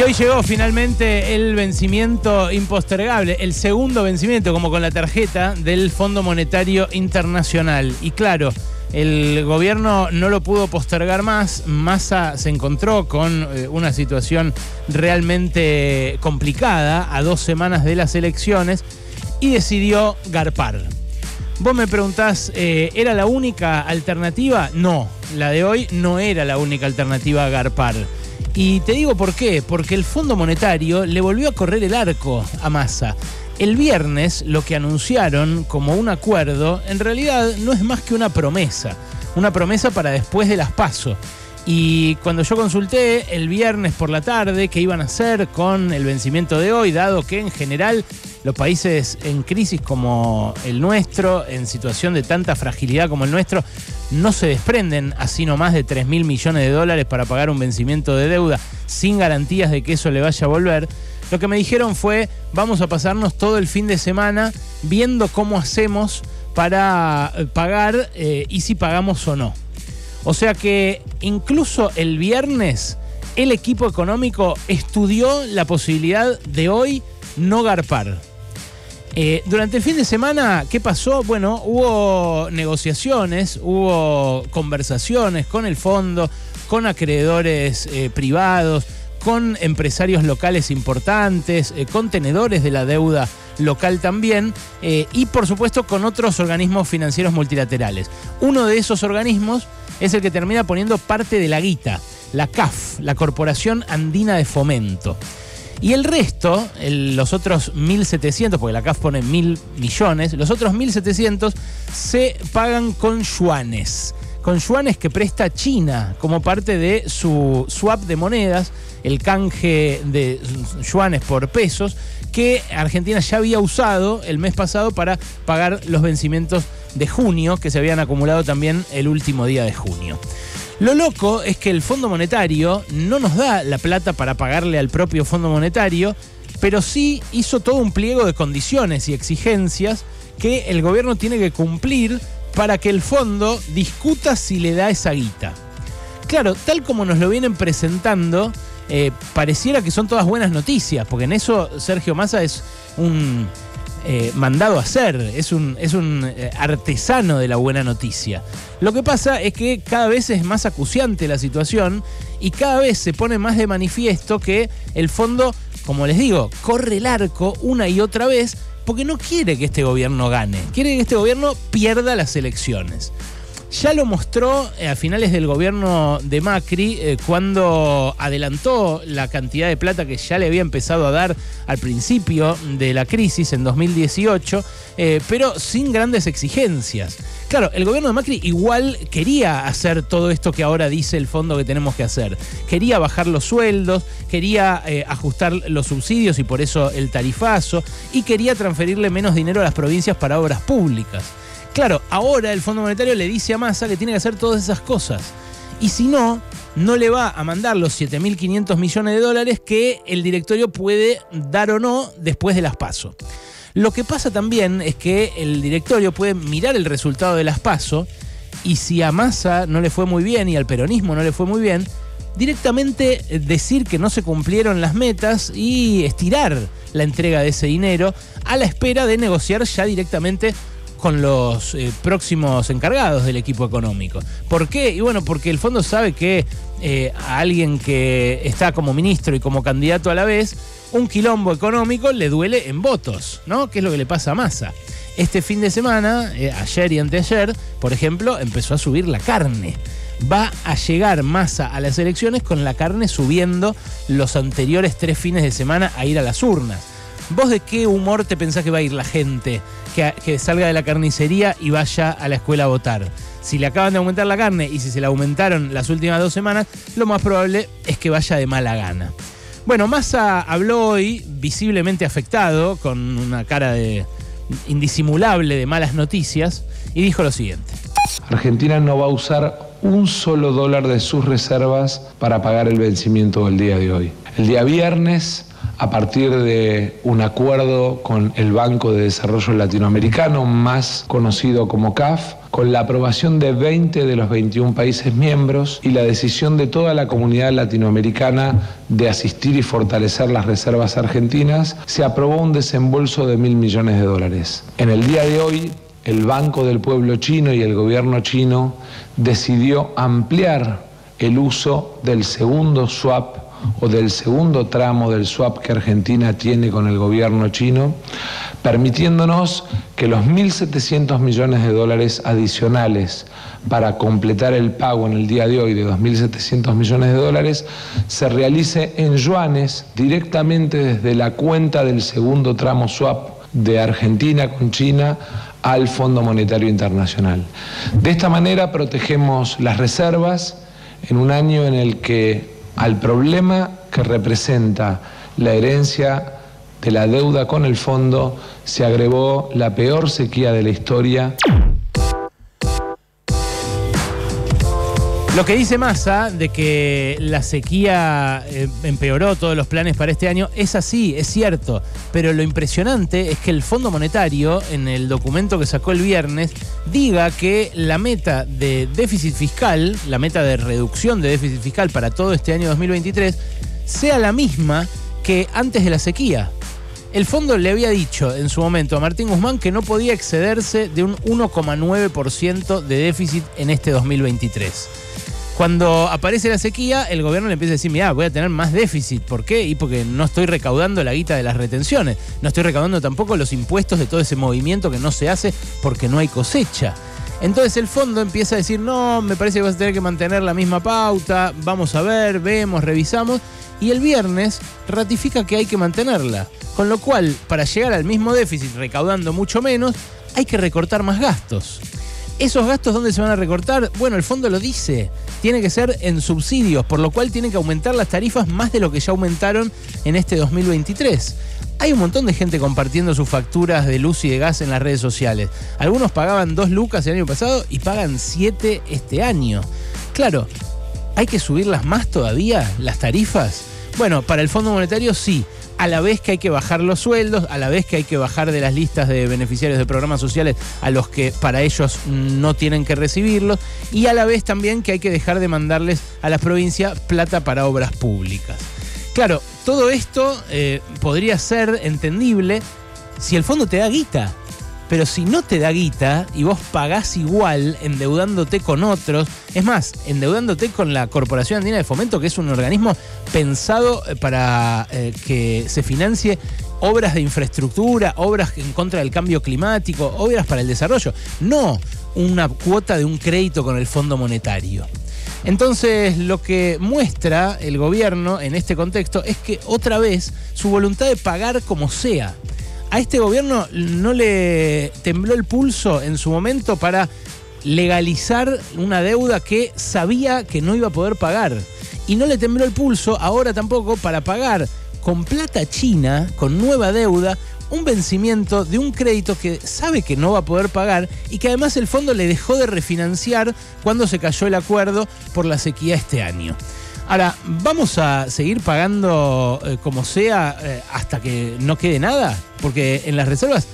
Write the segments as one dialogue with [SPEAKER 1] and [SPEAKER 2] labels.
[SPEAKER 1] Y hoy llegó finalmente el vencimiento impostergable, el segundo vencimiento, como con la tarjeta del Fondo Monetario Internacional. Y claro, el gobierno no lo pudo postergar más. Massa se encontró con eh, una situación realmente complicada a dos semanas de las elecciones y decidió garpar. Vos me preguntás, eh, ¿era la única alternativa? No, la de hoy no era la única alternativa a garpar. Y te digo por qué, porque el Fondo Monetario le volvió a correr el arco a Massa. El viernes lo que anunciaron como un acuerdo en realidad no es más que una promesa, una promesa para después de las pasos. Y cuando yo consulté el viernes por la tarde qué iban a hacer con el vencimiento de hoy, dado que en general los países en crisis como el nuestro, en situación de tanta fragilidad como el nuestro, no se desprenden así nomás de 3 mil millones de dólares para pagar un vencimiento de deuda sin garantías de que eso le vaya a volver. Lo que me dijeron fue, vamos a pasarnos todo el fin de semana viendo cómo hacemos para eh, pagar eh, y si pagamos o no. O sea que incluso el viernes el equipo económico estudió la posibilidad de hoy no garpar. Eh, durante el fin de semana, ¿qué pasó? Bueno, hubo negociaciones, hubo conversaciones con el fondo, con acreedores privados, con empresarios locales importantes, eh, con tenedores de la deuda local también, eh, y por supuesto con otros organismos financieros multilaterales. Uno de esos organismos es el que termina poniendo parte de la guita, la CAF, la Corporación Andina de Fomento. Y el resto, los otros 1.700, porque la CAF pone mil millones, los otros 1.700 se pagan con yuanes con yuanes que presta China como parte de su swap de monedas, el canje de yuanes por pesos, que Argentina ya había usado el mes pasado para pagar los vencimientos de junio, que se habían acumulado también el último día de junio. Lo loco es que el Fondo Monetario no nos da la plata para pagarle al propio Fondo Monetario, pero sí hizo todo un pliego de condiciones y exigencias que el gobierno tiene que cumplir para que el fondo discuta si le da esa guita. Claro, tal como nos lo vienen presentando, eh, pareciera que son todas buenas noticias, porque en eso Sergio Massa es un eh, mandado a hacer, es un, es un eh, artesano de la buena noticia. Lo que pasa es que cada vez es más acuciante la situación y cada vez se pone más de manifiesto que el fondo, como les digo, corre el arco una y otra vez porque no quiere que este gobierno gane, quiere que este gobierno pierda las elecciones. Ya lo mostró eh, a finales del gobierno de Macri eh, cuando adelantó la cantidad de plata que ya le había empezado a dar al principio de la crisis en 2018, eh, pero sin grandes exigencias. Claro, el gobierno de Macri igual quería hacer todo esto que ahora dice el fondo que tenemos que hacer. Quería bajar los sueldos, quería ajustar los subsidios y por eso el tarifazo, y quería transferirle menos dinero a las provincias para obras públicas. Claro, ahora el Fondo Monetario le dice a Massa que tiene que hacer todas esas cosas. Y si no, no le va a mandar los 7.500 millones de dólares que el directorio puede dar o no después de las PASO. Lo que pasa también es que el directorio puede mirar el resultado de las PASO y si a Massa no le fue muy bien y al peronismo no le fue muy bien, directamente decir que no se cumplieron las metas y estirar la entrega de ese dinero a la espera de negociar ya directamente con los eh, próximos encargados del equipo económico. ¿Por qué? Y bueno, porque el fondo sabe que eh, a alguien que está como ministro y como candidato a la vez, un quilombo económico le duele en votos, ¿no? Que es lo que le pasa a Massa. Este fin de semana, eh, ayer y anteayer, por ejemplo, empezó a subir la carne. Va a llegar Massa a las elecciones con la carne subiendo los anteriores tres fines de semana a ir a las urnas. ¿Vos de qué humor te pensás que va a ir la gente que, salga de la carnicería y vaya a la escuela a votar? Si le acaban de aumentar la carne y si se la aumentaron las últimas dos semanas, lo más probable es que vaya de mala gana. Bueno, Massa habló hoy visiblemente afectado, con una cara de indisimulable de malas noticias, y dijo lo siguiente.
[SPEAKER 2] Argentina no va a usar un solo dólar de sus reservas para pagar el vencimiento del día de hoy. El día viernes a partir de un acuerdo con el Banco de Desarrollo Latinoamericano, más conocido como CAF, con la aprobación de 20 de los 21 países miembros y la decisión de toda la comunidad latinoamericana de asistir y fortalecer las reservas argentinas, se aprobó un desembolso de mil millones de dólares. En el día de hoy, el Banco del Pueblo Chino y el gobierno chino decidió ampliar el uso del segundo swap o del segundo tramo del swap que Argentina tiene con el gobierno chino, permitiéndonos que los 1.700 millones de dólares adicionales para completar el pago en el día de hoy de 2.700 millones de dólares se realice en yuanes directamente desde la cuenta del segundo tramo swap de Argentina con China al Fondo Monetario Internacional. De esta manera protegemos las reservas en un año en el que al problema que representa la herencia de la deuda con el fondo se agregó la peor sequía de la historia.
[SPEAKER 1] Lo que dice Massa de que la sequía eh, empeoró todos los planes para este año es así, es cierto, pero lo impresionante es que el Fondo Monetario, en el documento que sacó el viernes, diga que la meta de déficit fiscal, la meta de reducción de déficit fiscal para todo este año 2023, sea la misma que antes de la sequía. El fondo le había dicho en su momento a Martín Guzmán que no podía excederse de un 1,9% de déficit en este 2023. Cuando aparece la sequía, el gobierno le empieza a decir, mira, voy a tener más déficit. ¿Por qué? Y porque no estoy recaudando la guita de las retenciones. No estoy recaudando tampoco los impuestos de todo ese movimiento que no se hace porque no hay cosecha. Entonces el fondo empieza a decir, no, me parece que vas a tener que mantener la misma pauta, vamos a ver, vemos, revisamos. Y el viernes ratifica que hay que mantenerla. Con lo cual, para llegar al mismo déficit recaudando mucho menos, hay que recortar más gastos. ¿Esos gastos dónde se van a recortar? Bueno, el fondo lo dice. Tiene que ser en subsidios, por lo cual tiene que aumentar las tarifas más de lo que ya aumentaron en este 2023. Hay un montón de gente compartiendo sus facturas de luz y de gas en las redes sociales. Algunos pagaban 2 lucas el año pasado y pagan 7 este año. Claro, ¿hay que subirlas más todavía, las tarifas? Bueno, para el Fondo Monetario sí a la vez que hay que bajar los sueldos, a la vez que hay que bajar de las listas de beneficiarios de programas sociales a los que para ellos no tienen que recibirlos, y a la vez también que hay que dejar de mandarles a las provincias plata para obras públicas. Claro, todo esto eh, podría ser entendible si el fondo te da guita. Pero si no te da guita y vos pagás igual endeudándote con otros, es más, endeudándote con la Corporación Andina de Fomento, que es un organismo pensado eh, para eh, que se financie obras de infraestructura, obras en contra del cambio climático, obras para el desarrollo, no una cuota de un crédito con el Fondo Monetario. Entonces, lo que muestra el gobierno en este contexto es que otra vez su voluntad de pagar como sea a este gobierno no le tembló el pulso en su momento para legalizar una deuda que sabía que no iba a poder pagar. Y no le tembló el pulso ahora tampoco para pagar con plata china, con nueva deuda, un vencimiento de un crédito que sabe que no va a poder pagar y que además el fondo le dejó de refinanciar cuando se cayó el acuerdo por la sequía este año. Ahora, ¿vamos a seguir pagando eh, como sea eh, hasta que no quede nada? Porque en las reservas,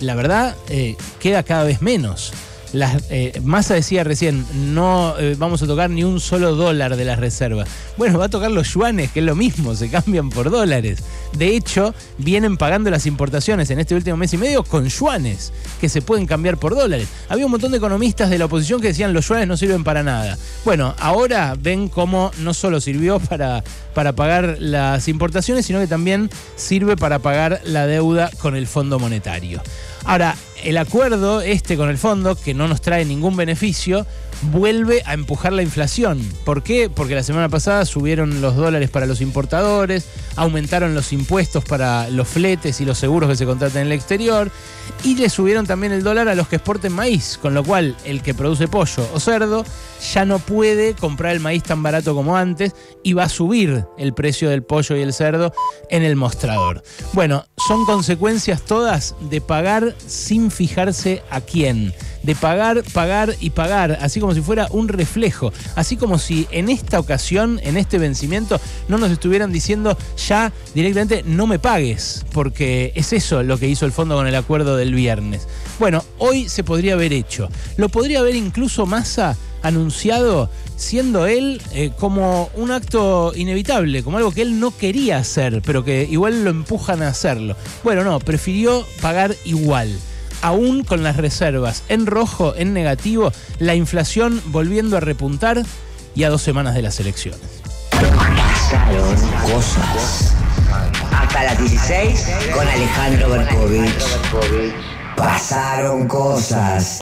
[SPEAKER 1] la verdad, eh, queda cada vez menos. Las, eh, Massa decía recién, no eh, vamos a tocar ni un solo dólar de las reservas. Bueno, va a tocar los yuanes, que es lo mismo, se cambian por dólares. De hecho, vienen pagando las importaciones en este último mes y medio con yuanes, que se pueden cambiar por dólares. Había un montón de economistas de la oposición que decían los yuanes no sirven para nada. Bueno, ahora ven cómo no solo sirvió para, para pagar las importaciones, sino que también sirve para pagar la deuda con el Fondo Monetario. Ahora, el acuerdo este con el fondo, que no nos trae ningún beneficio, vuelve a empujar la inflación. ¿Por qué? Porque la semana pasada subieron los dólares para los importadores, aumentaron los impuestos para los fletes y los seguros que se contratan en el exterior y le subieron también el dólar a los que exporten maíz, con lo cual el que produce pollo o cerdo ya no puede comprar el maíz tan barato como antes y va a subir el precio del pollo y el cerdo en el mostrador. Bueno, son consecuencias todas de pagar sin fijarse a quién. De pagar, pagar y pagar, así como si fuera un reflejo. Así como si en esta ocasión, en este vencimiento, no nos estuvieran diciendo ya directamente no me pagues, porque es eso lo que hizo el fondo con el acuerdo del viernes. Bueno, hoy se podría haber hecho. Lo podría haber incluso Massa anunciado siendo él eh, como un acto inevitable, como algo que él no quería hacer, pero que igual lo empujan a hacerlo. Bueno, no, prefirió pagar igual. Aún con las reservas en rojo, en negativo, la inflación volviendo a repuntar y a dos semanas de las elecciones.
[SPEAKER 3] Pasaron cosas. Hasta las 16 con Alejandro Berkovich. Pasaron cosas.